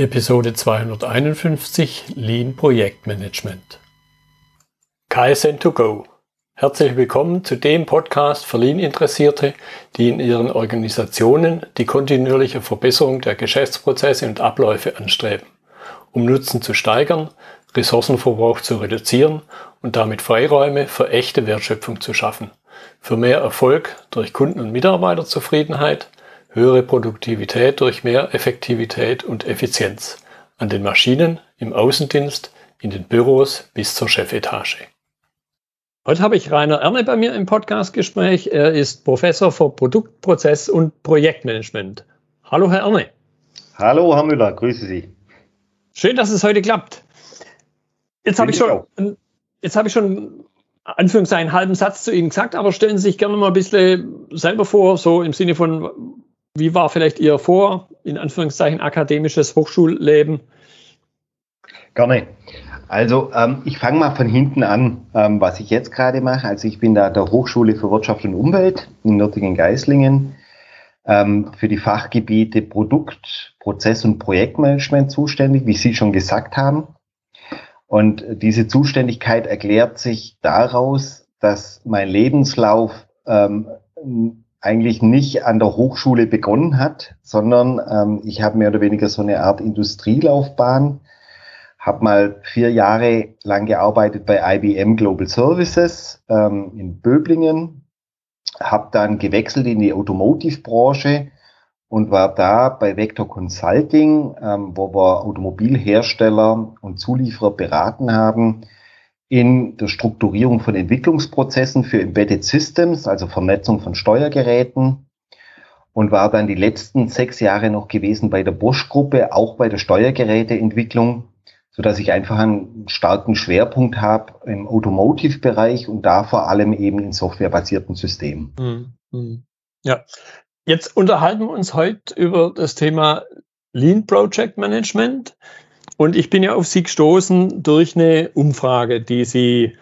Episode 251 Lean Projektmanagement. KSN2Go. Herzlich willkommen zu dem Podcast für Lean-Interessierte, die in ihren Organisationen die kontinuierliche Verbesserung der Geschäftsprozesse und Abläufe anstreben, um Nutzen zu steigern, Ressourcenverbrauch zu reduzieren und damit Freiräume für echte Wertschöpfung zu schaffen, für mehr Erfolg durch Kunden- und Mitarbeiterzufriedenheit, höhere Produktivität durch mehr Effektivität und Effizienz an den Maschinen, im Außendienst, in den Büros bis zur Chefetage. Heute habe ich Rainer Erne bei mir im Podcastgespräch. Er ist Professor für Produktprozess und Projektmanagement. Hallo, Herr Erne. Hallo, Herr Müller, grüße Sie. Schön, dass es heute klappt. Jetzt habe ich schon, jetzt habe ich schon Anführungszeichen einen halben Satz zu Ihnen gesagt, aber stellen Sie sich gerne mal ein bisschen selber vor, so im Sinne von, wie war vielleicht Ihr Vor, in Anführungszeichen, akademisches Hochschulleben? Gerne. Also ähm, ich fange mal von hinten an, ähm, was ich jetzt gerade mache. Also ich bin da der Hochschule für Wirtschaft und Umwelt in Nürtingen-Geislingen ähm, für die Fachgebiete Produkt, Prozess und Projektmanagement zuständig, wie Sie schon gesagt haben. Und diese Zuständigkeit erklärt sich daraus, dass mein Lebenslauf ähm, eigentlich nicht an der Hochschule begonnen hat, sondern ähm, ich habe mehr oder weniger so eine Art Industrielaufbahn, habe mal vier Jahre lang gearbeitet bei IBM Global Services ähm, in Böblingen, habe dann gewechselt in die Automotive-Branche und war da bei Vector Consulting, ähm, wo wir Automobilhersteller und Zulieferer beraten haben, in der Strukturierung von Entwicklungsprozessen für Embedded Systems, also Vernetzung von Steuergeräten und war dann die letzten sechs Jahre noch gewesen bei der Bosch-Gruppe, auch bei der Steuergeräteentwicklung, so dass ich einfach einen starken Schwerpunkt habe im Automotive-Bereich und da vor allem eben in softwarebasierten Systemen. Mhm. mhm. Ja, jetzt unterhalten wir uns heute über das Thema Lean Project Management. Und ich bin ja auf Sie gestoßen durch eine Umfrage, die Sie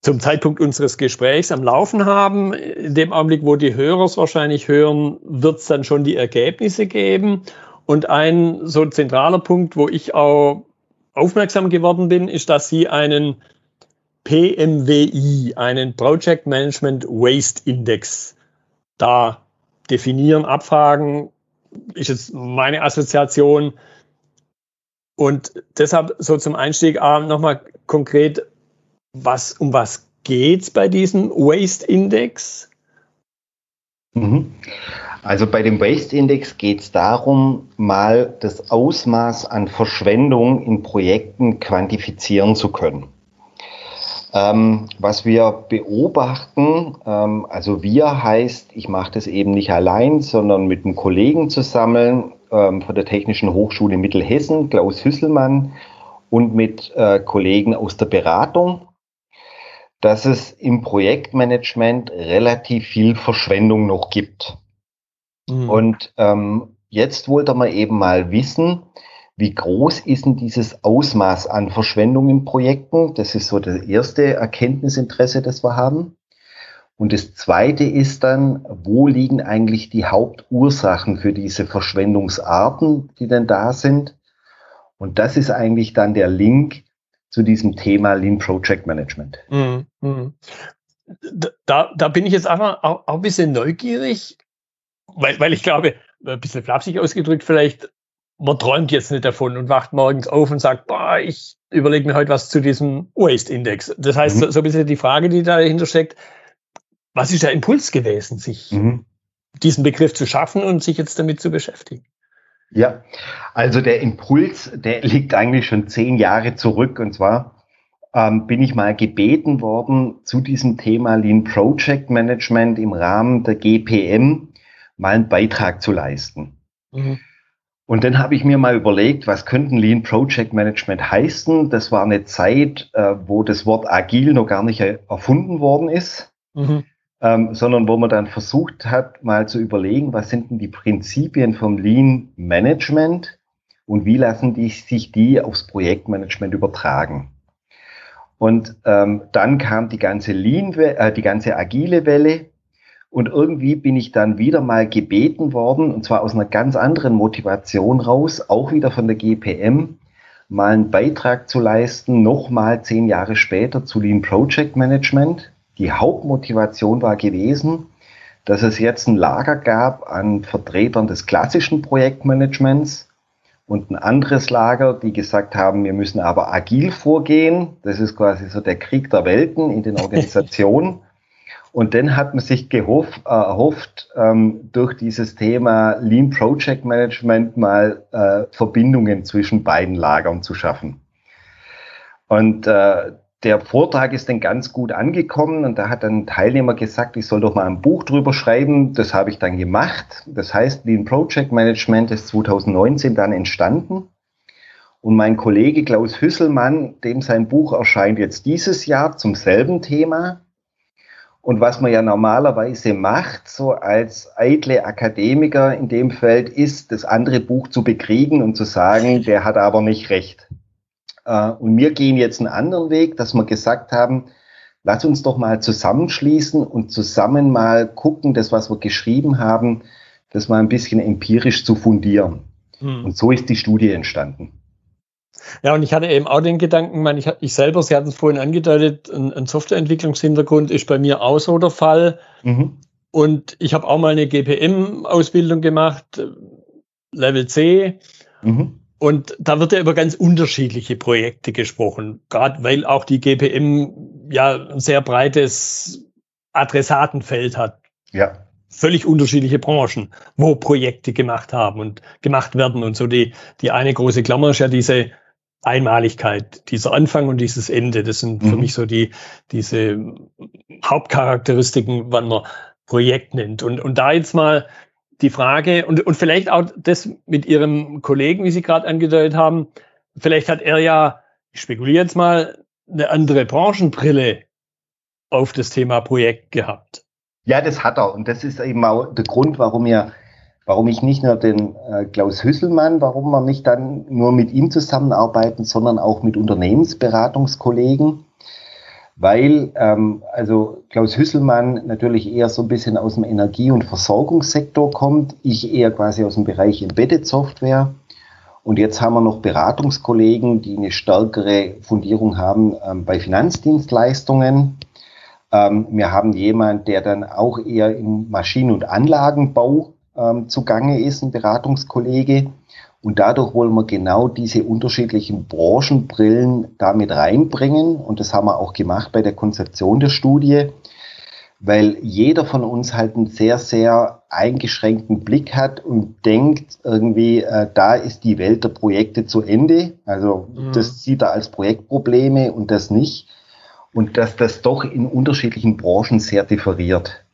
zum Zeitpunkt unseres Gesprächs am Laufen haben. In dem Augenblick, wo die Hörer es wahrscheinlich hören, wird es dann schon die Ergebnisse geben. Und ein so zentraler Punkt, wo ich auch aufmerksam geworden bin, ist, dass Sie einen PMWI, einen Project Management Waste Index, da definieren, abfragen, ist jetzt meine Assoziation, und deshalb so zum Einstieg ah, nochmal konkret, was, um was geht es bei diesem Waste Index? Mhm. Also bei dem Waste Index geht es darum, mal das Ausmaß an Verschwendung in Projekten quantifizieren zu können. Ähm, was wir beobachten, ähm, also wir heißt, ich mache das eben nicht allein, sondern mit einem Kollegen zusammen, ähm, von der Technischen Hochschule Mittelhessen, Klaus Hüsselmann, und mit äh, Kollegen aus der Beratung, dass es im Projektmanagement relativ viel Verschwendung noch gibt. Mhm. Und ähm, jetzt wollte man eben mal wissen, wie groß ist denn dieses Ausmaß an Verschwendung in Projekten? Das ist so das erste Erkenntnisinteresse, das wir haben. Und das Zweite ist dann, wo liegen eigentlich die Hauptursachen für diese Verschwendungsarten, die denn da sind? Und das ist eigentlich dann der Link zu diesem Thema Lean Project Management. Mhm. mhm. Da, da bin ich jetzt auch, auch, auch ein bisschen neugierig, weil, weil ich glaube, ein bisschen flapsig ausgedrückt vielleicht, man träumt jetzt nicht davon und wacht morgens auf und sagt, boah, ich überlege mir heute was zu diesem Waste-Index. Das heißt, mhm. so, so ein bisschen die Frage, die dahinter steckt, was ist der Impuls gewesen, sich mhm. diesen Begriff zu schaffen und sich jetzt damit zu beschäftigen? Ja, also der Impuls, der liegt eigentlich schon zehn Jahre zurück. Und zwar ähm, bin ich mal gebeten worden, zu diesem Thema Lean Project Management im Rahmen der GPM mal einen Beitrag zu leisten. Mhm. Und dann habe ich mir mal überlegt, was könnten Lean Project Management heißen? Das war eine Zeit, äh, wo das Wort agil noch gar nicht erfunden worden ist. Mhm ähm, sondern wo man dann versucht hat, mal zu überlegen, was sind denn die Prinzipien vom Lean Management und wie lassen die, sich die aufs Projektmanagement übertragen. Und ähm, dann kam die ganze Lean, äh, die ganze agile Welle Und irgendwie bin ich dann wieder mal gebeten worden, und zwar aus einer ganz anderen Motivation raus, auch wieder von der GPM, mal einen Beitrag zu leisten, nochmal zehn Jahre später zu Lean Project Management. Die Hauptmotivation war gewesen, dass es jetzt ein Lager gab an Vertretern des klassischen Projektmanagements und ein anderes Lager, die gesagt haben, wir müssen aber agil vorgehen. Das ist quasi so der Krieg der Welten in den Organisationen. Und dann hat man sich gehofft, äh, erhofft, ähm, durch dieses Thema Lean Project Management mal äh, Verbindungen zwischen beiden Lagern zu schaffen. Und äh, der Vortrag ist dann ganz gut angekommen und da hat ein Teilnehmer gesagt, ich soll doch mal ein Buch drüber schreiben. Das habe ich dann gemacht. Das heißt, Lean Project Management ist 2019 dann entstanden. Und mein Kollege Klaus Hüsselmann, dem sein Buch erscheint jetzt dieses Jahr zum selben Thema. Und was man ja normalerweise macht, so als eitle Akademiker in dem Feld, ist, das andere Buch zu bekriegen und zu sagen, der hat aber nicht recht. Äh, und wir gehen jetzt einen anderen Weg, dass wir gesagt haben, lass uns doch mal zusammenschließen und zusammen mal gucken, das, was wir geschrieben haben, das mal ein bisschen empirisch zu fundieren. Hm. Und so ist die Studie entstanden. Ja, und ich hatte eben auch den Gedanken, ich, ich, ich selber, Sie hatten es vorhin angedeutet, ein, ein, Softwareentwicklungshintergrund ist bei mir auch so der Fall. Mhm. Und ich habe auch mal eine GPM-Ausbildung gemacht, Level C. Mhm. Und da wird ja über ganz unterschiedliche Projekte gesprochen, gerade weil auch die GPM ja ein sehr breites Adressatenfeld hat. Ja. Völlig unterschiedliche Branchen, wo Projekte gemacht haben und gemacht werden. Und so die, die eine große Klammer ist ja diese Einmaligkeit, dieser Anfang und dieses Ende. Das sind mhm. für mich so die, diese Hauptcharakteristiken, wann man Projekt nennt. Und, und da jetzt mal die Frage, und, und vielleicht auch das mit Ihrem Kollegen, wie Sie gerade angedeutet haben, vielleicht hat er ja, ich spekuliere jetzt mal, eine andere Branchenbrille auf das Thema Projekt gehabt. Ja, das hat er. Und das ist eben auch der Grund, warum wir warum ich nicht nur den äh, Klaus Hüsselmann, warum wir nicht dann nur mit ihm zusammenarbeiten, sondern auch mit Unternehmensberatungskollegen, weil ähm, also Klaus Hüsselmann natürlich eher so ein bisschen aus dem Energie- und Versorgungssektor kommt, ich eher quasi aus dem Bereich Embedded Software. Und jetzt haben wir noch Beratungskollegen, die eine stärkere Fundierung haben ähm, bei Finanzdienstleistungen. Ähm, wir haben jemanden, der dann auch eher im Maschinen- und Anlagenbau ähm, zugange ist, ein Beratungskollege. Und dadurch wollen wir genau diese unterschiedlichen Branchenbrillen damit reinbringen. Und das haben wir auch gemacht bei der Konzeption der Studie, weil jeder von uns halt einen sehr, sehr eingeschränkten Blick hat und denkt irgendwie, äh, da ist die Welt der Projekte zu Ende. Also mhm. das sieht er als Projektprobleme und das nicht. Und dass das doch in unterschiedlichen Branchen sehr differiert.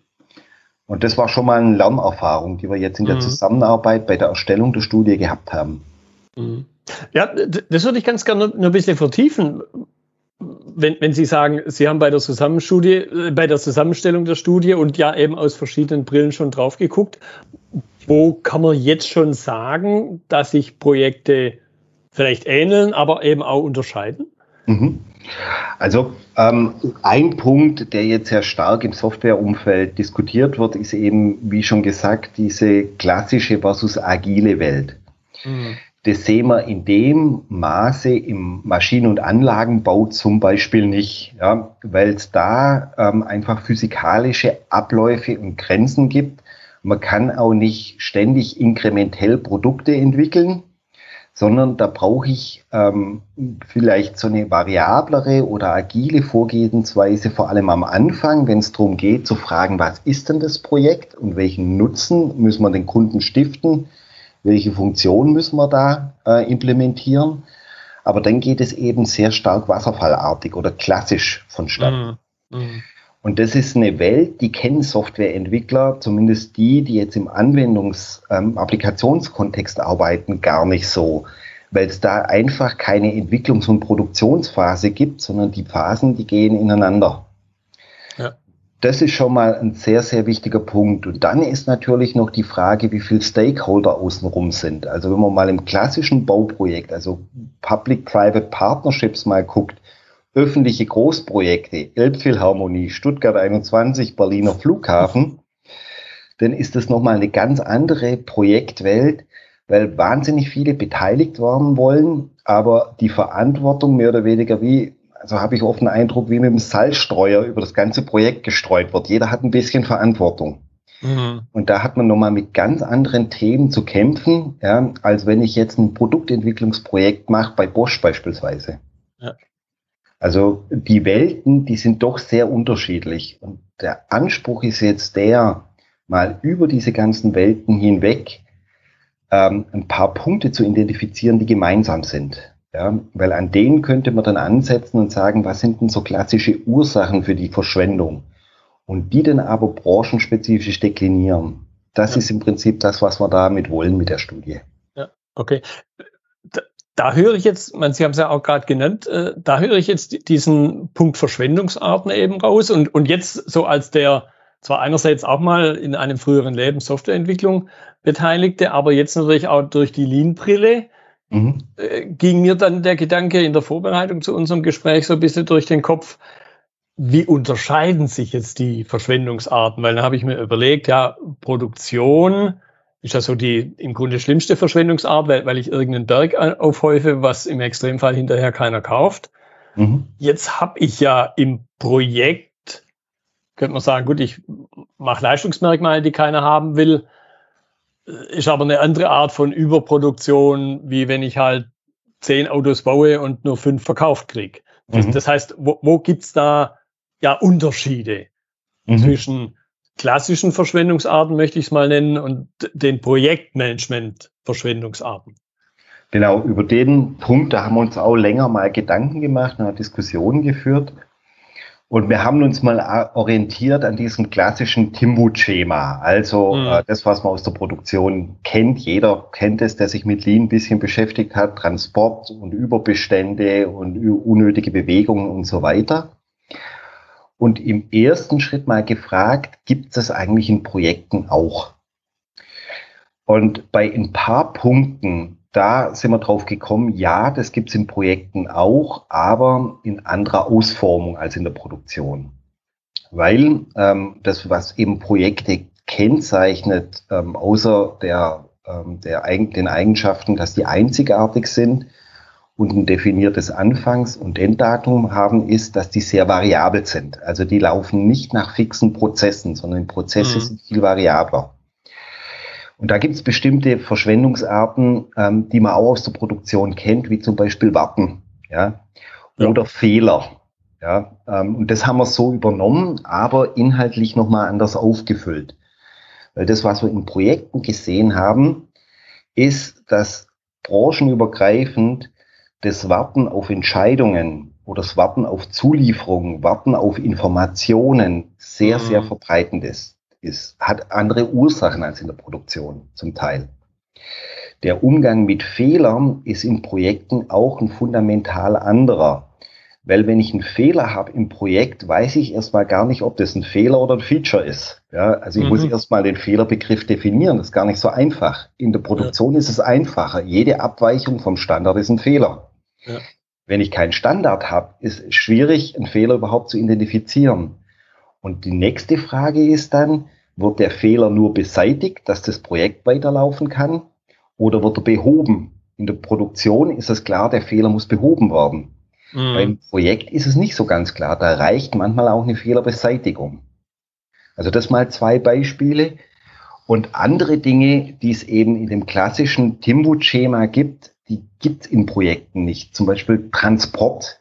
Und das war schon mal eine Lernerfahrung, die wir jetzt in der mhm. Zusammenarbeit bei der Erstellung der Studie gehabt haben. Mhm. Ja, das würde ich ganz gerne noch ein bisschen vertiefen. Wenn, wenn Sie sagen, Sie haben bei der Zusammenstudie, äh, bei der Zusammenstellung der Studie und ja eben aus verschiedenen Brillen schon drauf geguckt, wo kann man jetzt schon sagen, dass sich Projekte vielleicht ähneln, aber eben auch unterscheiden? Mhm. Also ähm, ein Punkt, der jetzt sehr stark im Softwareumfeld diskutiert wird, ist eben, wie schon gesagt, diese klassische versus agile Welt. Mhm. Das sehen wir in dem Maße im Maschinen- und Anlagenbau zum Beispiel nicht, ja, weil es da ähm, einfach physikalische Abläufe und Grenzen gibt. Man kann auch nicht ständig inkrementell Produkte entwickeln, sondern da brauche ich ähm, vielleicht so eine variablere oder agile Vorgehensweise, vor allem am Anfang, wenn es darum geht zu fragen, was ist denn das Projekt und welchen Nutzen müssen wir den Kunden stiften, welche Funktion müssen wir da äh, implementieren. Aber dann geht es eben sehr stark wasserfallartig oder klassisch vonstatten. Mm, mm. Und das ist eine Welt, die kennen Softwareentwickler, zumindest die, die jetzt im Anwendungs-Applikationskontext ähm, arbeiten, gar nicht so, weil es da einfach keine Entwicklungs- und Produktionsphase gibt, sondern die Phasen, die gehen ineinander. Ja. Das ist schon mal ein sehr, sehr wichtiger Punkt. Und dann ist natürlich noch die Frage, wie viele Stakeholder außenrum sind. Also wenn man mal im klassischen Bauprojekt, also Public-Private Partnerships mal guckt, öffentliche Großprojekte, Elbphilharmonie, Stuttgart 21, Berliner Flughafen, dann ist das nochmal eine ganz andere Projektwelt, weil wahnsinnig viele beteiligt werden wollen, aber die Verantwortung mehr oder weniger wie, also habe ich oft den Eindruck, wie mit dem Salzstreuer über das ganze Projekt gestreut wird. Jeder hat ein bisschen Verantwortung. Mhm. Und da hat man nochmal mit ganz anderen Themen zu kämpfen, ja, als wenn ich jetzt ein Produktentwicklungsprojekt mache, bei Bosch beispielsweise. Ja. Also die Welten, die sind doch sehr unterschiedlich. Und der Anspruch ist jetzt der, mal über diese ganzen Welten hinweg ähm, ein paar Punkte zu identifizieren, die gemeinsam sind. Ja, weil an denen könnte man dann ansetzen und sagen, was sind denn so klassische Ursachen für die Verschwendung? Und die dann aber branchenspezifisch deklinieren. Das ja. ist im Prinzip das, was wir damit wollen mit der Studie. Ja, okay. Da, höre ich jetzt, man, Sie haben es ja auch gerade genannt, äh, da höre ich jetzt diesen Punkt Verschwendungsarten eben raus und, und jetzt so als der zwar einerseits auch mal in einem früheren Leben Softwareentwicklung Beteiligte, aber jetzt natürlich auch durch die Lean-Brille mhm. äh, ging mir dann der Gedanke in der Vorbereitung zu unserem Gespräch so ein bisschen durch den Kopf, wie unterscheiden sich jetzt die Verschwendungsarten? Weil dann habe ich mir überlegt, ja, Produktion ist ja so die im Grunde schlimmste Verschwendungsart, weil, weil ich irgendeinen Berg aufhäufe, was im Extremfall hinterher keiner kauft. Mhm. Jetzt habe ich ja im Projekt könnte man sagen, gut, ich mache Leistungsmerkmale, die keiner haben will. Ist aber eine andere Art von Überproduktion, wie wenn ich halt zehn Autos baue und nur fünf verkauft kriege. Das, mhm. das, heißt, wo, wo gibt's da ja Unterschiede mhm. zwischen klassischen Verschwendungsarten, möchte ich es mal nennen, und den Projektmanagement-Verschwendungsarten? Genau, über den Punkt, da haben wir uns auch länger mal Gedanken gemacht, eine Diskussion geführt. Und wir haben uns mal orientiert an diesem klassischen Timwood-Schema. Also mhm. äh, das, was man aus der Produktion kennt. Jeder kennt es, der sich mit Lean ein bisschen beschäftigt hat. Transport und Überbestände und unnötige Bewegungen und so weiter. Und im ersten Schritt mal gefragt, gibt es das eigentlich in Projekten auch? Und bei ein paar Punkten da sind wir drauf gekommen, ja, das gibt es in Projekten auch, aber in anderer Ausformung als in der Produktion. Weil ähm, das, was eben Projekte kennzeichnet, ähm, außer der, ähm, der, den Eigenschaften, dass die einzigartig sind und ein definiertes Anfangs- und Enddatum haben, ist, dass die sehr variabel sind. Also die laufen nicht nach fixen Prozessen, sondern Prozesse mhm. sind viel variabler. Und da gibt es bestimmte Verschwendungsarten, ähm, die man auch aus der Produktion kennt, wie zum Beispiel Warten ja, oder ja. Fehler. Ja, ähm, und das haben wir so übernommen, aber inhaltlich nochmal anders aufgefüllt. Weil das, was wir in Projekten gesehen haben, ist, dass branchenübergreifend das Warten auf Entscheidungen oder das Warten auf Zulieferungen, Warten auf Informationen sehr, mhm. sehr verbreitend ist ist, hat andere Ursachen als in der Produktion zum Teil. Der Umgang mit Fehlern ist in Projekten auch ein fundamental anderer. Weil wenn ich einen Fehler habe im Projekt, weiß ich erstmal gar nicht, ob das ein Fehler oder ein Feature ist. Ja, also ich mhm. muss erstmal den Fehlerbegriff definieren. Das ist gar nicht so einfach. In der Produktion ja. ist es einfacher. Jede Abweichung vom Standard ist ein Fehler. Ja. Wenn ich keinen Standard habe, ist es schwierig, einen Fehler überhaupt zu identifizieren. Und die nächste Frage ist dann, wird der Fehler nur beseitigt, dass das Projekt weiterlaufen kann oder wird er behoben? In der Produktion ist es klar, der Fehler muss behoben werden. Mhm. Beim Projekt ist es nicht so ganz klar. Da reicht manchmal auch eine Fehlerbeseitigung. Also das mal zwei Beispiele. Und andere Dinge, die es eben in dem klassischen Timbut-Schema gibt, die gibt es in Projekten nicht. Zum Beispiel Transport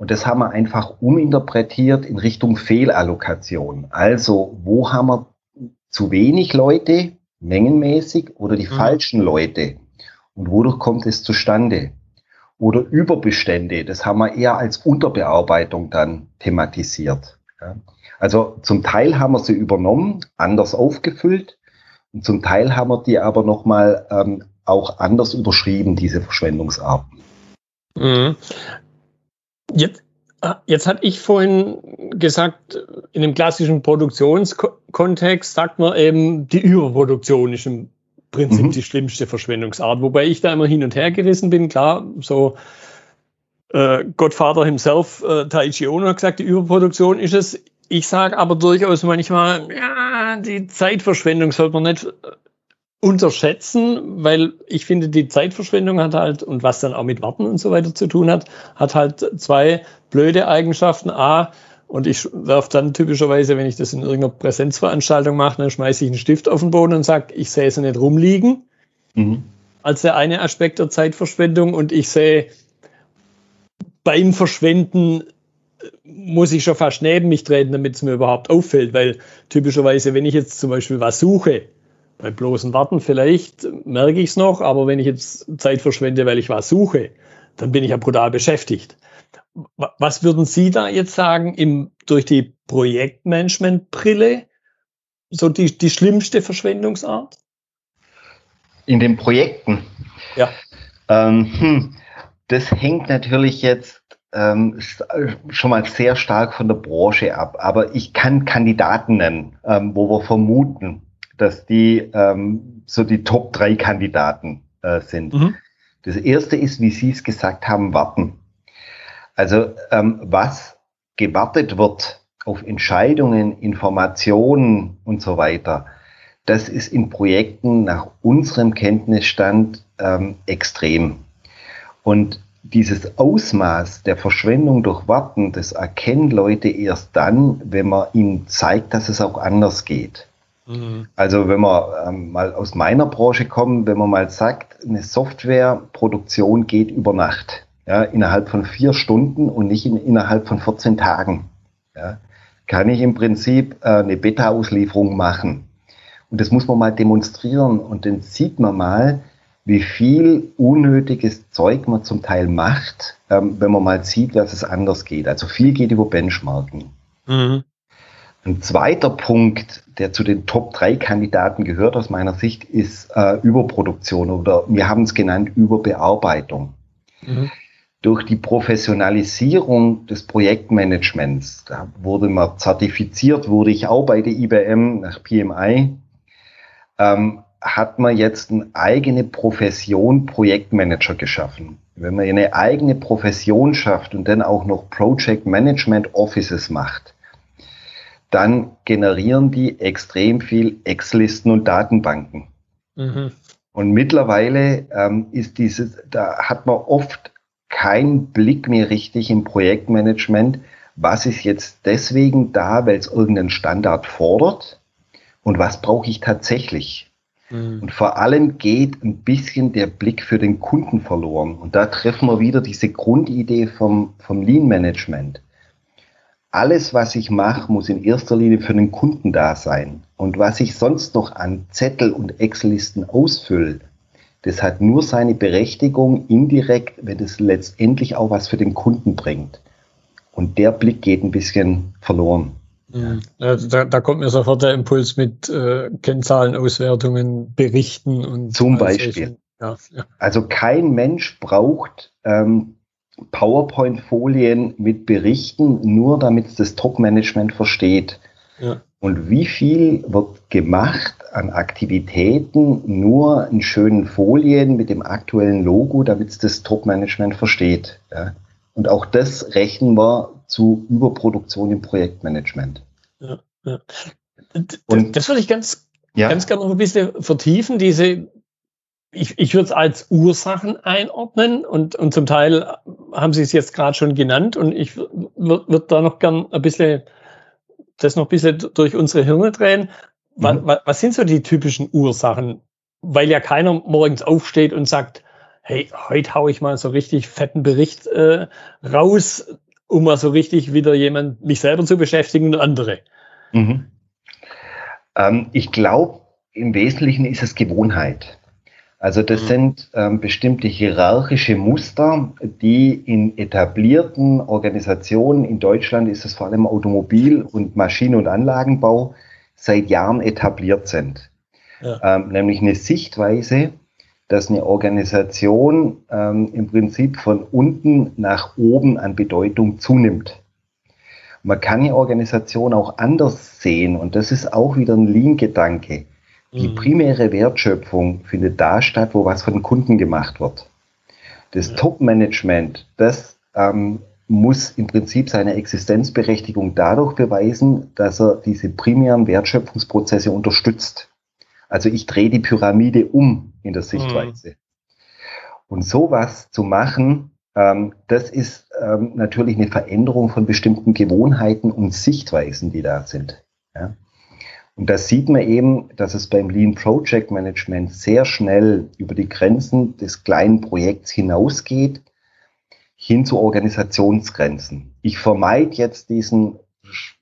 und das haben wir einfach uminterpretiert in Richtung Fehlallokation. Also, wo haben wir zu wenig Leute, mengenmäßig, oder die mhm. falschen Leute? Und wodurch kommt es zustande? Oder Überbestände, das haben wir eher als Unterbearbeitung dann thematisiert. Ja. Also zum Teil haben wir sie übernommen, anders aufgefüllt, und zum Teil haben wir die aber nochmal ähm, auch anders überschrieben, diese Verschwendungsarten. Mhm. Jetzt, ah, jetzt hatte ich vorhin gesagt, in dem klassischen Produktionskontext sagt man eben, die Überproduktion ist im Prinzip mhm. die schlimmste Verschwendungsart. Wobei ich da immer hin und her gerissen bin. Klar, so äh, Godfather himself, äh, Taichi Ono hat gesagt, die Überproduktion ist es. ich sage aber durchaus manchmal, ja, die Zeitverschwendung sollte man nicht unterschätzen, weil ich finde, die Zeitverschwendung hat halt, und was dann auch mit Warten und so weiter zu tun hat, hat halt zwei blöde Eigenschaften. A, und ich werfe dann typischerweise, wenn ich das in irgendeiner Präsenzveranstaltung mache, dann schmeiße ich einen Stift auf den Boden und sage, ich sehe sie nicht rumliegen. Mhm. Als der eine Aspekt der Zeitverschwendung. Und ich sehe beim Verschwenden muss ich schon fast neben mich treten, damit es mir überhaupt auffällt, weil typischerweise, wenn ich jetzt zum Beispiel was suche, bei bloßen Warten vielleicht merke ich es noch, aber wenn ich jetzt Zeit verschwende, weil ich was suche, dann bin ich ja brutal beschäftigt. Was würden Sie da jetzt sagen, im, durch die Projektmanagement-Brille, so die, die schlimmste Verschwendungsart? In den Projekten? Ja. Ähm, hm, das hängt natürlich jetzt ähm, schon mal sehr stark von der Branche ab. Aber ich kann Kandidaten nennen, ähm, wo wir vermuten, dass die ähm, so die Top 3 Kandidaten äh, sind. Mhm. Das erste ist, wie Sie es gesagt haben, warten. Also ähm, was gewartet wird auf Entscheidungen, Informationen und so weiter, das ist in Projekten nach unserem Kenntnisstand ähm, extrem. Und dieses Ausmaß der Verschwendung durch Warten, das erkennen Leute erst dann, wenn man ihnen zeigt, dass es auch anders geht. Mhm. Also wenn man ähm, mal aus meiner Branche kommt, wenn man mal sagt, eine Softwareproduktion geht über Nacht, ja, innerhalb von vier Stunden und nicht in, innerhalb von 14 Tagen, ja, kann ich im Prinzip äh, eine Beta-Auslieferung machen. Und das muss man mal demonstrieren und dann sieht man mal, wie viel unnötiges Zeug man zum Teil macht, ähm, wenn man mal sieht, dass es anders geht. Also viel geht über Benchmarking. Mhm. Ein zweiter Punkt, der zu den Top 3 Kandidaten gehört aus meiner Sicht, ist äh, Überproduktion oder wir haben es genannt Überbearbeitung. Mhm. Durch die Professionalisierung des Projektmanagements, da wurde man zertifiziert, wurde ich auch bei der IBM nach PMI, ähm, hat man jetzt eine eigene Profession Projektmanager geschaffen. Wenn man eine eigene Profession schafft und dann auch noch Project Management Offices macht, dann generieren die extrem viel Excel-Listen und Datenbanken. Mhm. Und mittlerweile ähm, ist dieses, da hat man oft keinen Blick mehr richtig im Projektmanagement, was ist jetzt deswegen da, weil es irgendeinen Standard fordert und was brauche ich tatsächlich. Mhm. Und vor allem geht ein bisschen der Blick für den Kunden verloren. Und da treffen wir wieder diese Grundidee vom, vom Lean Management. Alles, was ich mache, muss in erster Linie für den Kunden da sein. Und was ich sonst noch an Zettel und Excel-Listen ausfülle, das hat nur seine Berechtigung indirekt, wenn es letztendlich auch was für den Kunden bringt. Und der Blick geht ein bisschen verloren. Da, da, kommt mir sofort der Impuls mit äh, Kennzahlenauswertungen, Berichten und zum Beispiel. Ja, ja. Also kein Mensch braucht ähm, PowerPoint-Folien mit Berichten, nur damit es das Top-Management versteht. Ja. Und wie viel wird gemacht an Aktivitäten nur in schönen Folien mit dem aktuellen Logo, damit es das Top-Management versteht? Ja? Und auch das rechnen wir zu Überproduktion im Projektmanagement. Ja, ja. Und das würde ich ganz, ja. ganz gerne noch ein bisschen vertiefen, diese, ich, ich würde es als Ursachen einordnen und, und zum Teil haben Sie es jetzt gerade schon genannt und ich würde würd da noch gern ein bisschen, das noch ein bisschen durch unsere Hirne drehen. Was, mhm. was sind so die typischen Ursachen? Weil ja keiner morgens aufsteht und sagt, hey, heute hau ich mal so richtig fetten Bericht äh, raus, um mal so richtig wieder jemand, mich selber zu beschäftigen und andere? Mhm. Ähm, ich glaube, im Wesentlichen ist es Gewohnheit. Also das mhm. sind ähm, bestimmte hierarchische Muster, die in etablierten Organisationen, in Deutschland ist es vor allem Automobil- und Maschinen- und Anlagenbau, seit Jahren etabliert sind. Ja. Ähm, nämlich eine Sichtweise, dass eine Organisation ähm, im Prinzip von unten nach oben an Bedeutung zunimmt. Man kann die Organisation auch anders sehen und das ist auch wieder ein Lean-Gedanke. Die mhm. primäre Wertschöpfung findet da statt, wo was von Kunden gemacht wird. Das ja. Top-Management, das ähm, muss im Prinzip seine Existenzberechtigung dadurch beweisen, dass er diese primären Wertschöpfungsprozesse unterstützt. Also ich drehe die Pyramide um in der Sichtweise. Mhm. Und sowas zu machen, ähm, das ist ähm, natürlich eine Veränderung von bestimmten Gewohnheiten und Sichtweisen, die da sind. Ja? Und da sieht man eben, dass es beim Lean Project Management sehr schnell über die Grenzen des kleinen Projekts hinausgeht hin zu Organisationsgrenzen. Ich vermeide jetzt diesen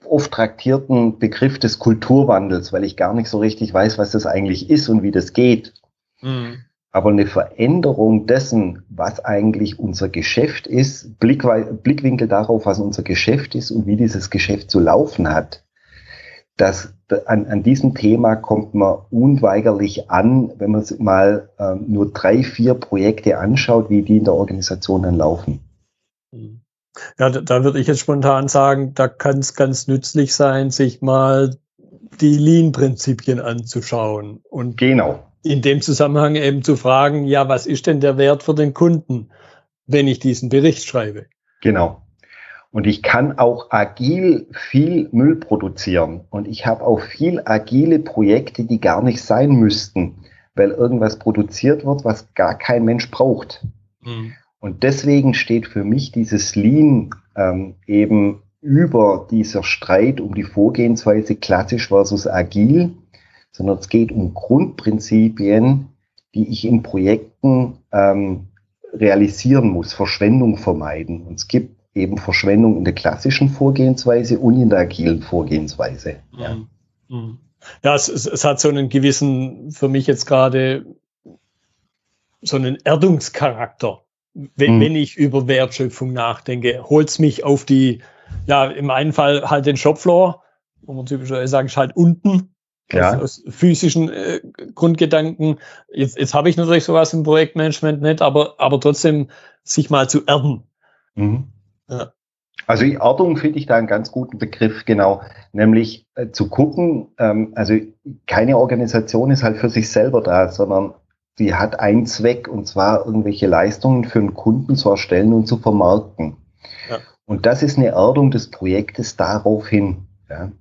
oft traktierten Begriff des Kulturwandels, weil ich gar nicht so richtig weiß, was das eigentlich ist und wie das geht. Mhm. Aber eine Veränderung dessen, was eigentlich unser Geschäft ist, Blickwinkel darauf, was unser Geschäft ist und wie dieses Geschäft zu laufen hat, das, an, an diesem Thema kommt man unweigerlich an, wenn man mal äh, nur drei, vier Projekte anschaut, wie die in der Organisation dann laufen. Ja, da, da würde ich jetzt spontan sagen, da kann es ganz nützlich sein, sich mal die Lean-Prinzipien anzuschauen. Und genau. in dem Zusammenhang eben zu fragen, ja, was ist denn der Wert für den Kunden, wenn ich diesen Bericht schreibe? Genau. Und ich kann auch agil viel Müll produzieren. Und ich habe auch viel agile Projekte, die gar nicht sein müssten, weil irgendwas produziert wird, was gar kein Mensch braucht. Mhm. Und deswegen steht für mich dieses Lean ähm, eben über dieser Streit um die Vorgehensweise klassisch versus agil, sondern es geht um Grundprinzipien, die ich in Projekten ähm, realisieren muss, Verschwendung vermeiden. Und es gibt eben Verschwendung in der klassischen Vorgehensweise und in der agilen Vorgehensweise. Ja, ja es, es, hat so einen gewissen, für mich jetzt gerade, so einen Erdungscharakter wenn, mhm. wenn ich über Wertschöpfung nachdenke, holt es mich auf die, ja, im einen Fall halt den Shopfloor, wo man typischerweise sagt, halt unten, ja. aus, aus physischen äh, Grundgedanken. Jetzt, jetzt habe ich natürlich sowas im Projektmanagement nicht, aber, aber trotzdem sich mal zu erden. Mhm. Ja. Also Erdung finde ich da einen ganz guten Begriff, genau. Nämlich äh, zu gucken, ähm, also keine Organisation ist halt für sich selber da, sondern die hat einen Zweck und zwar irgendwelche Leistungen für einen Kunden zu erstellen und zu vermarkten. Ja. Und das ist eine Erdung des Projektes daraufhin. Ja.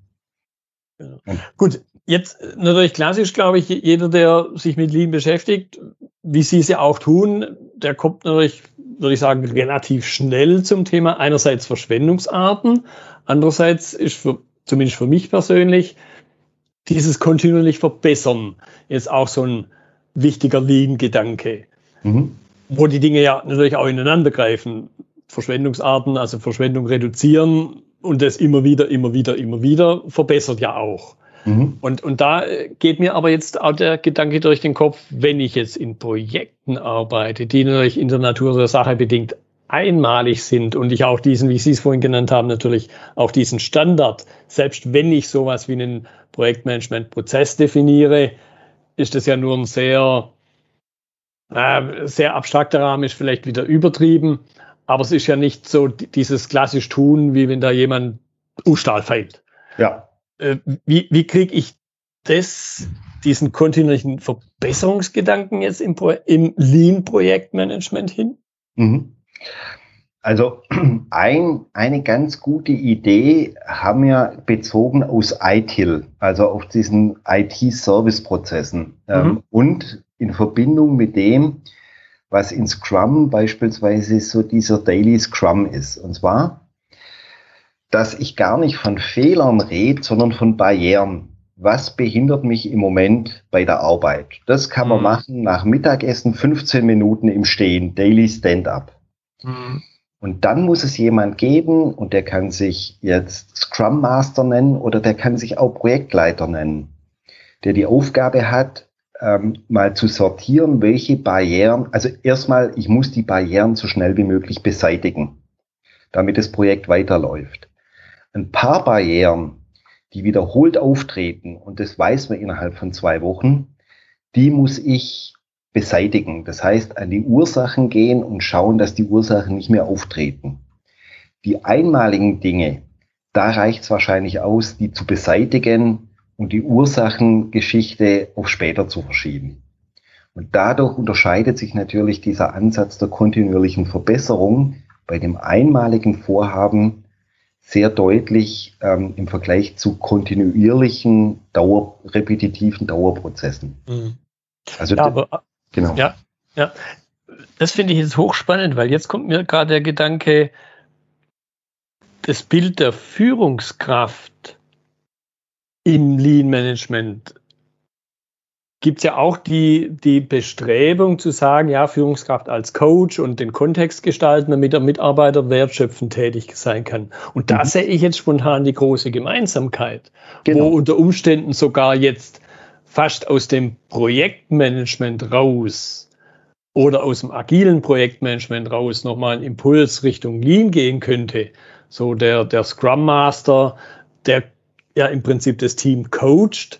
Ja. Gut, jetzt natürlich klassisch, glaube ich, jeder, der sich mit Lean beschäftigt, wie Sie es ja auch tun, der kommt natürlich, würde ich sagen, relativ schnell zum Thema einerseits Verschwendungsarten, andererseits ist für, zumindest für mich persönlich, dieses kontinuierlich Verbessern jetzt auch so ein wichtiger Lean-Gedanke, mhm. wo die Dinge ja natürlich auch ineinander greifen. Verschwendungsarten, also Verschwendung reduzieren und das immer wieder, immer wieder, immer wieder verbessert ja auch. Mhm. Und, und da geht mir aber jetzt auch der Gedanke durch den Kopf, wenn ich jetzt in Projekten arbeite, die natürlich in der Natur der Sache bedingt einmalig sind und ich auch diesen, wie Sie es vorhin genannt haben, natürlich auch diesen Standard, selbst wenn ich sowas wie einen Projektmanagement-Prozess definiere, ist das ja nur ein sehr, äh, sehr abstrakter Rahmen, ist vielleicht wieder übertrieben, aber es ist ja nicht so dieses klassisch Tun, wie wenn da jemand U-Stahl feilt. Ja. Äh, wie wie kriege ich das, diesen kontinuierlichen Verbesserungsgedanken jetzt im, im Lean-Projektmanagement hin? Mhm. Also ein, eine ganz gute Idee haben wir bezogen aus ITIL, also auf diesen IT-Service-Prozessen ähm, mhm. und in Verbindung mit dem, was in Scrum beispielsweise so dieser Daily Scrum ist. Und zwar, dass ich gar nicht von Fehlern rede, sondern von Barrieren. Was behindert mich im Moment bei der Arbeit? Das kann man mhm. machen nach Mittagessen 15 Minuten im Stehen, Daily Stand-up. Mhm. Und dann muss es jemand geben und der kann sich jetzt Scrum Master nennen oder der kann sich auch Projektleiter nennen, der die Aufgabe hat, ähm, mal zu sortieren, welche Barrieren, also erstmal, ich muss die Barrieren so schnell wie möglich beseitigen, damit das Projekt weiterläuft. Ein paar Barrieren, die wiederholt auftreten, und das weiß man innerhalb von zwei Wochen, die muss ich beseitigen. Das heißt, an die Ursachen gehen und schauen, dass die Ursachen nicht mehr auftreten. Die einmaligen Dinge, da reicht es wahrscheinlich aus, die zu beseitigen und die Ursachengeschichte auf später zu verschieben. Und dadurch unterscheidet sich natürlich dieser Ansatz der kontinuierlichen Verbesserung bei dem einmaligen Vorhaben sehr deutlich ähm, im Vergleich zu kontinuierlichen, Dauer, repetitiven Dauerprozessen. Mhm. Also ja, aber, genau. Ja, ja. Das finde ich jetzt hochspannend, weil jetzt kommt mir gerade der Gedanke, das Bild der Führungskraft im Lean Management gibt es ja auch die, die Bestrebung zu sagen, ja, Führungskraft als Coach und den Kontext gestalten, damit der Mitarbeiter wertschöpfend tätig sein kann. Und da mhm. sehe ich jetzt spontan die große Gemeinsamkeit, genau. wo unter Umständen sogar jetzt fast aus dem Projektmanagement raus oder aus dem agilen Projektmanagement raus nochmal ein Impuls Richtung Lean gehen könnte. So der, der Scrum Master, der ja im Prinzip das Team coacht,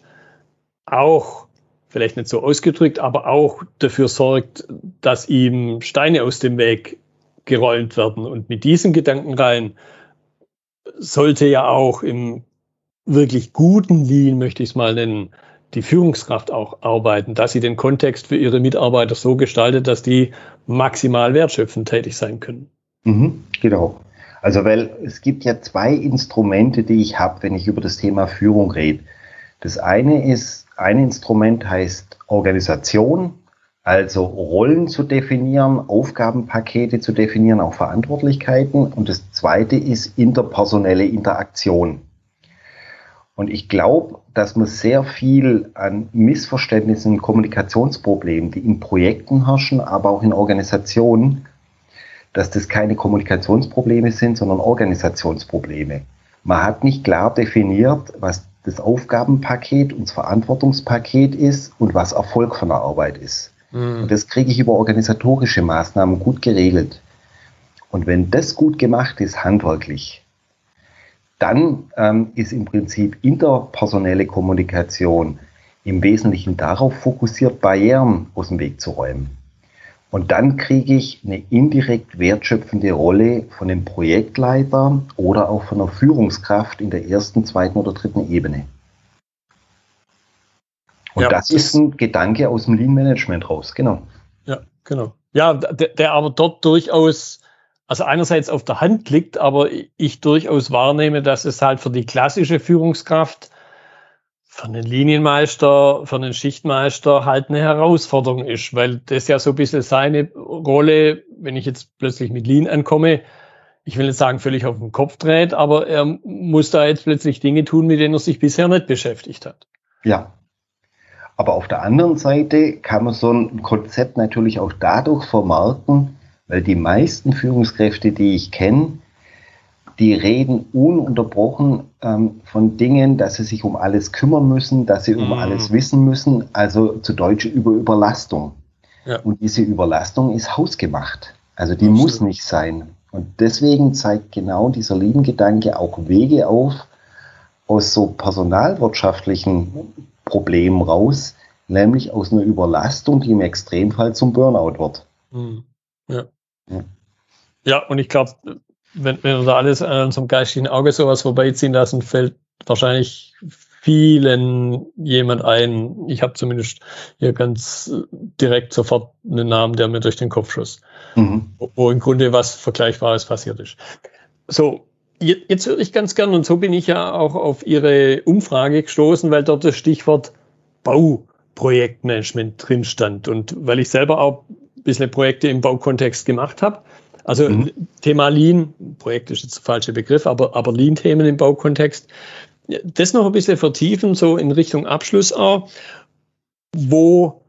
auch vielleicht nicht so ausgedrückt, aber auch dafür sorgt, dass ihm Steine aus dem Weg gerollt werden. Und mit diesen Gedanken rein sollte ja auch im wirklich guten Lean, möchte ich es mal nennen, die Führungskraft auch arbeiten, dass sie den Kontext für ihre Mitarbeiter so gestaltet, dass die maximal wertschöpfend tätig sein können. Mhm, genau. Also weil es gibt ja zwei Instrumente, die ich habe, wenn ich über das Thema Führung rede. Das eine ist ein Instrument heißt Organisation, also Rollen zu definieren, Aufgabenpakete zu definieren, auch Verantwortlichkeiten. Und das zweite ist interpersonelle Interaktion. Und ich glaube, dass man sehr viel an Missverständnissen, Kommunikationsproblemen, die in Projekten herrschen, aber auch in Organisationen, dass das keine Kommunikationsprobleme sind, sondern Organisationsprobleme. Man hat nicht klar definiert, was das Aufgabenpaket und das Verantwortungspaket ist und was Erfolg von der Arbeit ist. Mhm. Und das kriege ich über organisatorische Maßnahmen gut geregelt. Und wenn das gut gemacht ist, handwerklich, dann ähm, ist im Prinzip interpersonelle Kommunikation im Wesentlichen darauf fokussiert, Barrieren aus dem Weg zu räumen. Und dann kriege ich eine indirekt wertschöpfende Rolle von dem Projektleiter oder auch von der Führungskraft in der ersten, zweiten oder dritten Ebene. Und ja, das, das ist ein Gedanke aus dem Lean Management raus, genau. Ja, genau. Ja, der, der aber dort durchaus, also einerseits auf der Hand liegt, aber ich durchaus wahrnehme, dass es halt für die klassische Führungskraft für einen Linienmeister, für einen Schichtmeister halt eine Herausforderung ist, weil das ja so ein bisschen seine Rolle, wenn ich jetzt plötzlich mit Lean ankomme, ich will nicht sagen, völlig auf den Kopf dreht, aber er muss da jetzt plötzlich Dinge tun, mit denen er sich bisher nicht beschäftigt hat. Ja. Aber auf der anderen Seite kann man so ein Konzept natürlich auch dadurch vermarkten, weil die meisten Führungskräfte, die ich kenne, die reden ununterbrochen ähm, von Dingen, dass sie sich um alles kümmern müssen, dass sie um mhm. alles wissen müssen, also zu Deutsch über Überlastung. Ja. Und diese Überlastung ist hausgemacht. Also die Absolut. muss nicht sein. Und deswegen zeigt genau dieser Lean-Gedanke auch Wege auf aus so personalwirtschaftlichen Problemen raus, nämlich aus einer Überlastung, die im Extremfall zum Burnout wird. Mhm. Ja. ja. Ja, und ich glaube, wenn, wenn wir da alles an unserem geistigen Auge sowas vorbeiziehen lassen, fällt wahrscheinlich vielen jemand ein. Ich habe zumindest hier ganz direkt sofort einen Namen, der mir durch den Kopf schoss, mhm. wo, wo im Grunde was Vergleichbares passiert ist. So, jetzt würde ich ganz gern, und so bin ich ja auch auf Ihre Umfrage gestoßen, weil dort das Stichwort Bauprojektmanagement drin stand und weil ich selber auch ein bisschen Projekte im Baukontext gemacht habe also mhm. Thema Lean, Projekt ist jetzt der falsche Begriff, aber, aber Lean-Themen im Baukontext, das noch ein bisschen vertiefen, so in Richtung Abschluss auch, wo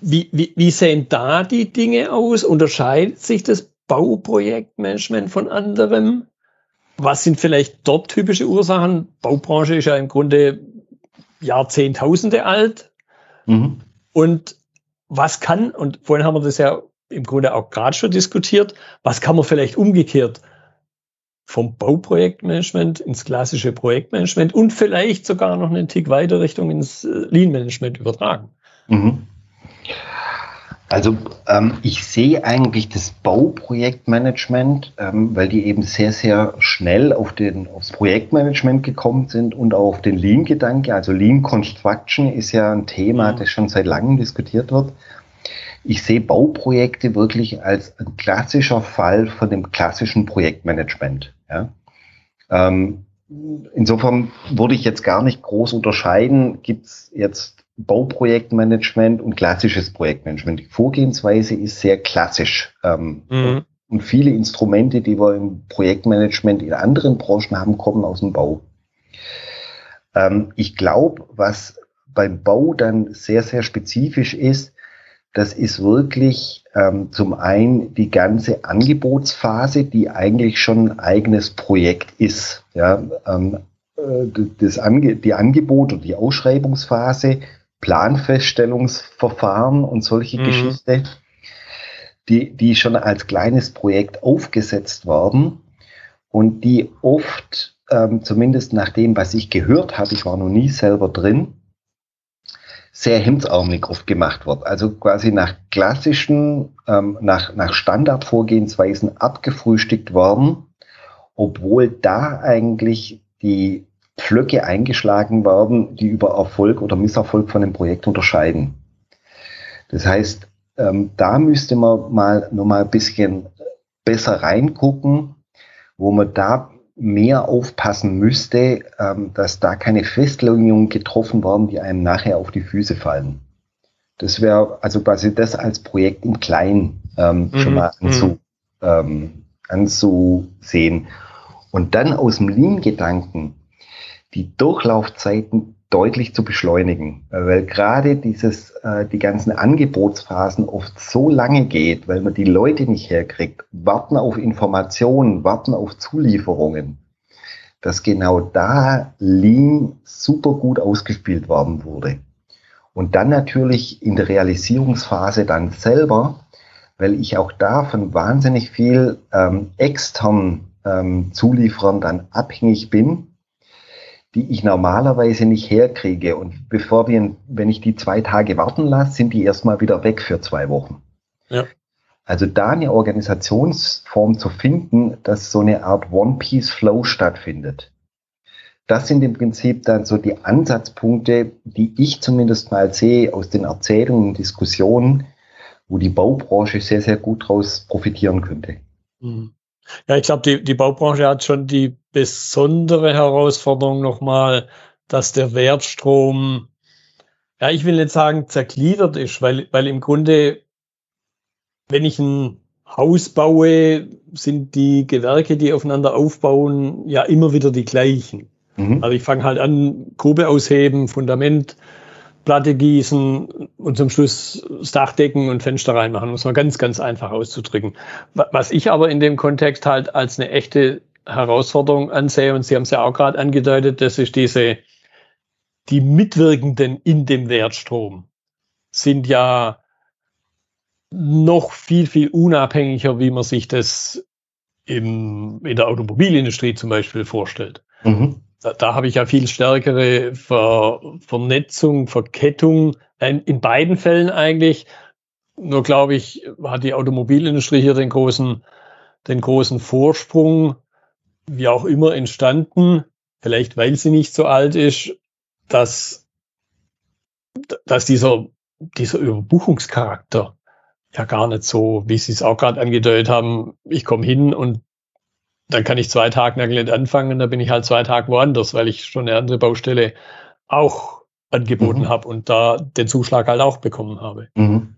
wie, wie, wie sehen da die Dinge aus? Unterscheidet sich das Bauprojektmanagement von anderem? Was sind vielleicht dort typische Ursachen? Baubranche ist ja im Grunde Jahrzehntausende alt. Mhm. Und was kann, und vorhin haben wir das ja im Grunde auch gerade schon diskutiert. Was kann man vielleicht umgekehrt vom Bauprojektmanagement ins klassische Projektmanagement und vielleicht sogar noch einen Tick weiter Richtung ins äh, Lean-Management übertragen? Mhm. Also ähm, ich sehe eigentlich das Bauprojektmanagement, ähm, weil die eben sehr, sehr schnell auf den, aufs Projektmanagement gekommen sind und auch auf den Lean-Gedanke. Also Lean Construction ist ja ein Thema, mhm. das schon seit langem diskutiert wird ich sehe Bauprojekte wirklich als ein klassischer Fall von dem klassischen Projektmanagement. Ja? Ähm, insofern würde ich jetzt gar nicht groß unterscheiden, gibt es jetzt Bauprojektmanagement und klassisches Projektmanagement. Die Vorgehensweise ist sehr klassisch. Ähm, mhm. Und viele Instrumente, die wir im Projektmanagement in anderen Branchen haben, kommen aus dem Bau. Ähm, ich glaube, was beim Bau dann sehr, sehr spezifisch ist, das ist wirklich ähm, zum einen die ganze Angebotsphase, die eigentlich schon ein eigenes Projekt ist. Ja, ähm, äh, das Ange die Angebot und die Ausschreibungsphase, Planfeststellungsverfahren und solche mhm. Geschichte, die, die schon als kleines Projekt aufgesetzt werden und die oft, ähm, zumindest nach dem, was ich gehört habe, ich war noch nie selber drin, sehr hemdsärmelig oft gemacht wird. Also quasi nach klassischen, ähm, nach, nach Standardvorgehensweisen abgefrühstückt worden, obwohl da eigentlich die Pflöcke eingeschlagen werden, die über Erfolg oder Misserfolg von dem Projekt unterscheiden. Das heißt, ähm, da müsste man mal noch mal ein bisschen besser reingucken, wo man da mehr aufpassen müsste, ähm, dass da keine Festlegungen getroffen werden, die einem nachher auf die Füße fallen. Das wäre also quasi das als Projekt im Kleinen ähm, mhm. schon mal mhm. anzu, ähm, anzusehen. Und dann aus dem Lean-Gedanken die Durchlaufzeiten deutlich zu beschleunigen, weil gerade dieses, äh, die ganzen Angebotsphasen oft so lange geht, weil man die Leute nicht herkriegt, warten auf Informationen, warten auf Zulieferungen, dass genau da Lean super gut ausgespielt worden wurde. Und dann natürlich in der Realisierungsphase dann selber, weil ich auch da von wahnsinnig viel ähm, externen ähm, Zulieferern dann abhängig bin, die ich normalerweise nicht herkriege. Und bevor wir, wenn ich die zwei Tage warten lasse, sind die erstmal wieder weg für zwei Wochen. Ja. Also da eine Organisationsform zu finden, dass so eine Art One-Piece-Flow stattfindet. Das sind im Prinzip dann so die Ansatzpunkte, die ich zumindest mal sehe aus den Erzählungen und Diskussionen, wo die Baubranche sehr, sehr gut daraus profitieren könnte. Mhm. Ja, ich glaube, die, die Baubranche hat schon die besondere Herausforderung nochmal, dass der Wertstrom, ja, ich will nicht sagen zergliedert ist, weil, weil im Grunde, wenn ich ein Haus baue, sind die Gewerke, die aufeinander aufbauen, ja immer wieder die gleichen. Mhm. Also ich fange halt an, Grube ausheben, Fundament Platte gießen und zum Schluss das Dach decken und Fenster reinmachen, muss man ganz, ganz einfach auszudrücken. Was ich aber in dem Kontext halt als eine echte Herausforderung ansehe, und Sie haben es ja auch gerade angedeutet, das ist diese, die Mitwirkenden in dem Wertstrom sind ja noch viel, viel unabhängiger, wie man sich das im, in der Automobilindustrie zum Beispiel vorstellt. Mhm da, da habe ich ja viel stärkere Ver, Vernetzung, Verkettung, in, in beiden Fällen eigentlich. Nur glaube ich, hat die Automobilindustrie hier den großen, den großen Vorsprung, wie auch immer entstanden, vielleicht weil sie nicht so alt ist, dass, dass dieser, dieser Überbuchungscharakter ja gar nicht so, wie Sie es auch gerade angedeutet haben, ich komme hin und dann kann ich zwei Tage nicht anfangen und dann bin ich halt zwei Tage woanders, weil ich schon eine andere Baustelle auch angeboten mhm. habe und da den Zuschlag halt auch bekommen habe. Mhm.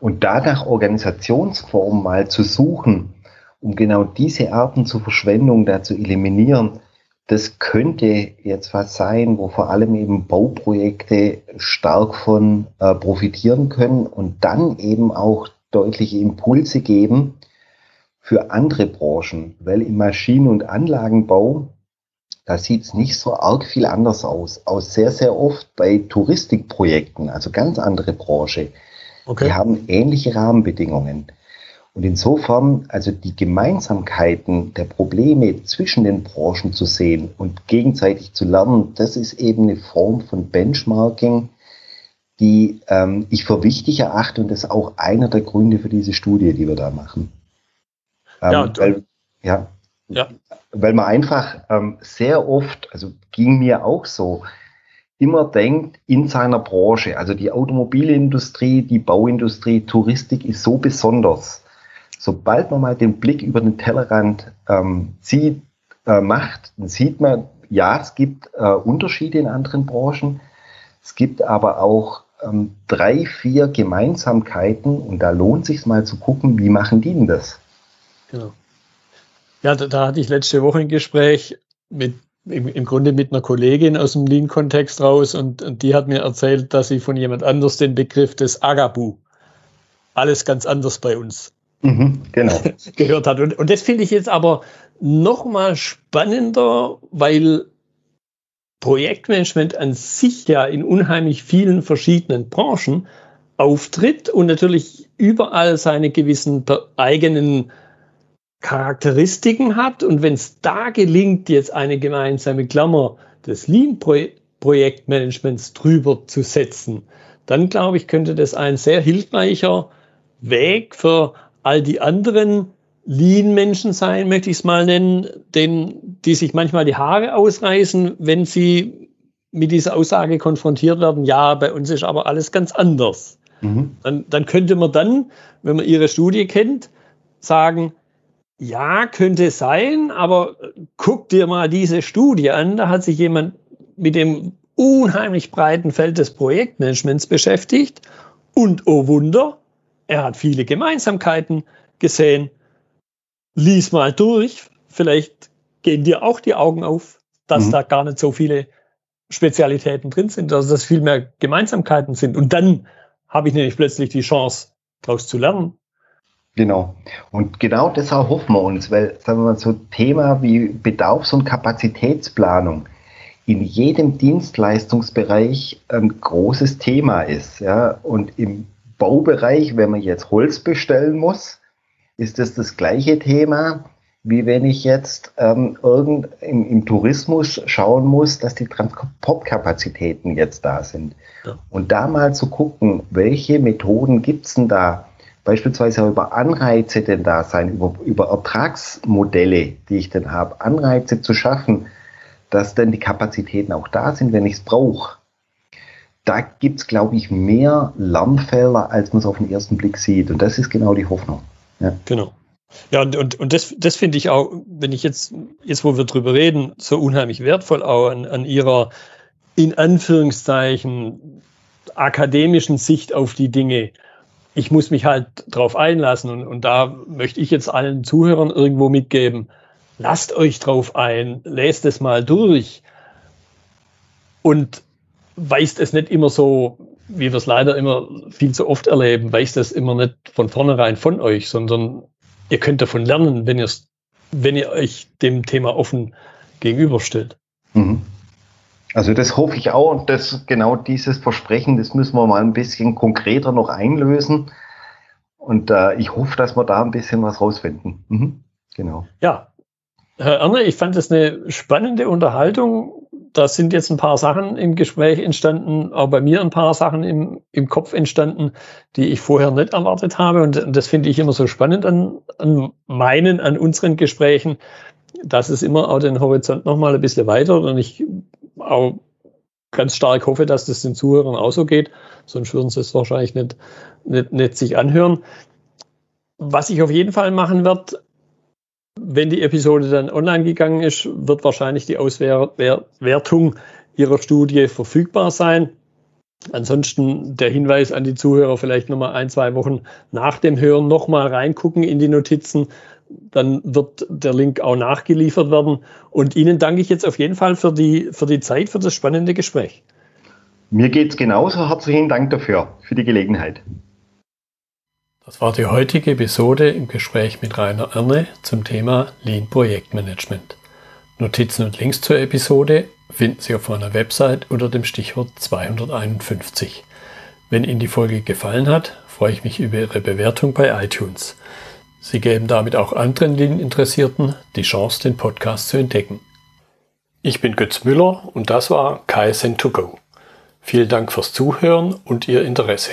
Und da nach Organisationsformen mal zu suchen, um genau diese Arten zur Verschwendung da zu eliminieren, das könnte jetzt was sein, wo vor allem eben Bauprojekte stark von äh, profitieren können und dann eben auch deutliche Impulse geben, für andere Branchen, weil im Maschinen- und Anlagenbau, da sieht es nicht so arg viel anders aus. Aus sehr, sehr oft bei Touristikprojekten, also ganz andere Branche. Okay. Die haben ähnliche Rahmenbedingungen. Und insofern, also die Gemeinsamkeiten der Probleme zwischen den Branchen zu sehen und gegenseitig zu lernen, das ist eben eine Form von Benchmarking, die ähm, ich für wichtig erachte und das ist auch einer der Gründe für diese Studie, die wir da machen. Ähm, ja, weil, ja, ja, weil man einfach ähm, sehr oft, also ging mir auch so, immer denkt in seiner Branche, also die Automobilindustrie, die Bauindustrie, Touristik ist so besonders. Sobald man mal den Blick über den Tellerrand ähm, zieht, äh, macht, dann sieht man, ja, es gibt äh, Unterschiede in anderen Branchen. Es gibt aber auch ähm, drei, vier Gemeinsamkeiten und da lohnt sich mal zu gucken, wie machen die denn das? Genau. Ja, da, da hatte ich letzte Woche ein Gespräch mit im, im Grunde mit einer Kollegin aus dem Lean-Kontext raus und, und die hat mir erzählt, dass sie von jemand anders den Begriff des Agabu, alles ganz anders bei uns, mhm, genau. gehört hat. Und, und das finde ich jetzt aber noch mal spannender, weil Projektmanagement an sich ja in unheimlich vielen verschiedenen Branchen auftritt und natürlich überall seine gewissen eigenen Charakteristiken hat. Und wenn es da gelingt, jetzt eine gemeinsame Klammer des Lean-Projektmanagements drüber zu setzen, dann glaube ich, könnte das ein sehr hilfreicher Weg für all die anderen Lean-Menschen sein, möchte ich es mal nennen, denen, die sich manchmal die Haare ausreißen, wenn sie mit dieser Aussage konfrontiert werden, ja, bei uns ist aber alles ganz anders. Mhm. Dann, dann könnte man dann, wenn man ihre Studie kennt, sagen, ja, könnte sein, aber guck dir mal diese Studie an. Da hat sich jemand mit dem unheimlich breiten Feld des Projektmanagements beschäftigt. Und oh Wunder, er hat viele Gemeinsamkeiten gesehen. Lies mal durch. Vielleicht gehen dir auch die Augen auf, dass mhm. da gar nicht so viele Spezialitäten drin sind, dass das viel mehr Gemeinsamkeiten sind. Und dann habe ich nämlich plötzlich die Chance, daraus zu lernen. Genau. Und genau deshalb hoffen wir uns, weil, sagen wir mal, so Thema wie Bedarfs- und Kapazitätsplanung in jedem Dienstleistungsbereich ein großes Thema ist. Ja? Und im Baubereich, wenn man jetzt Holz bestellen muss, ist das das gleiche Thema, wie wenn ich jetzt ähm, irgend im, im, Tourismus schauen muss, dass die Transportkapazitäten jetzt da sind. Ja. Und da mal zu gucken, welche Methoden gibt's denn da, beispielsweise auch über Anreize denn da sein, über, über Ertragsmodelle, die ich denn habe, Anreize zu schaffen, dass dann die Kapazitäten auch da sind, wenn ich es brauche. Da gibt es, glaube ich, mehr Lernfelder, als man es auf den ersten Blick sieht. Und das ist genau die Hoffnung. Ja. Genau. Ja, und, und, und das, das finde ich auch, wenn ich jetzt, jetzt wo wir drüber reden, so unheimlich wertvoll auch an, an ihrer, in Anführungszeichen, akademischen Sicht auf die Dinge ich muss mich halt drauf einlassen und, und da möchte ich jetzt allen Zuhörern irgendwo mitgeben, lasst euch drauf ein, lest es mal durch und weist es nicht immer so, wie wir es leider immer viel zu oft erleben, weist es immer nicht von vornherein von euch, sondern ihr könnt davon lernen, wenn, wenn ihr euch dem Thema offen gegenüberstellt. Mhm. Also das hoffe ich auch und das genau dieses Versprechen, das müssen wir mal ein bisschen konkreter noch einlösen. Und äh, ich hoffe, dass wir da ein bisschen was rausfinden. Mhm. Genau. Ja, Herr Erne, ich fand das eine spannende Unterhaltung. Da sind jetzt ein paar Sachen im Gespräch entstanden, auch bei mir ein paar Sachen im, im Kopf entstanden, die ich vorher nicht erwartet habe. Und, das finde ich immer so spannend an, an meinen, an unseren Gesprächen, dass es immer auch den Horizont nochmal ein bisschen weiter und ich auch ganz stark hoffe, dass das den Zuhörern auch so geht, sonst würden sie es wahrscheinlich nicht, nicht, nicht sich anhören. Was ich auf jeden Fall machen werde, wenn die Episode dann online gegangen ist, wird wahrscheinlich die Auswertung Ihrer Studie verfügbar sein. Ansonsten der Hinweis an die Zuhörer, vielleicht nochmal ein, zwei Wochen nach dem Hören nochmal reingucken in die Notizen, dann wird der Link auch nachgeliefert werden. Und Ihnen danke ich jetzt auf jeden Fall für die, für die Zeit, für das spannende Gespräch. Mir geht es genauso. Herzlichen Dank dafür, für die Gelegenheit. Das war die heutige Episode im Gespräch mit Rainer Erne zum Thema Lean Projektmanagement. Notizen und Links zur Episode finden Sie auf meiner Website unter dem Stichwort 251. Wenn Ihnen die Folge gefallen hat, freue ich mich über Ihre Bewertung bei iTunes. Sie geben damit auch anderen Lean-Interessierten die Chance, den Podcast zu entdecken. Ich bin Götz Müller und das war KSN2Go. Vielen Dank fürs Zuhören und Ihr Interesse.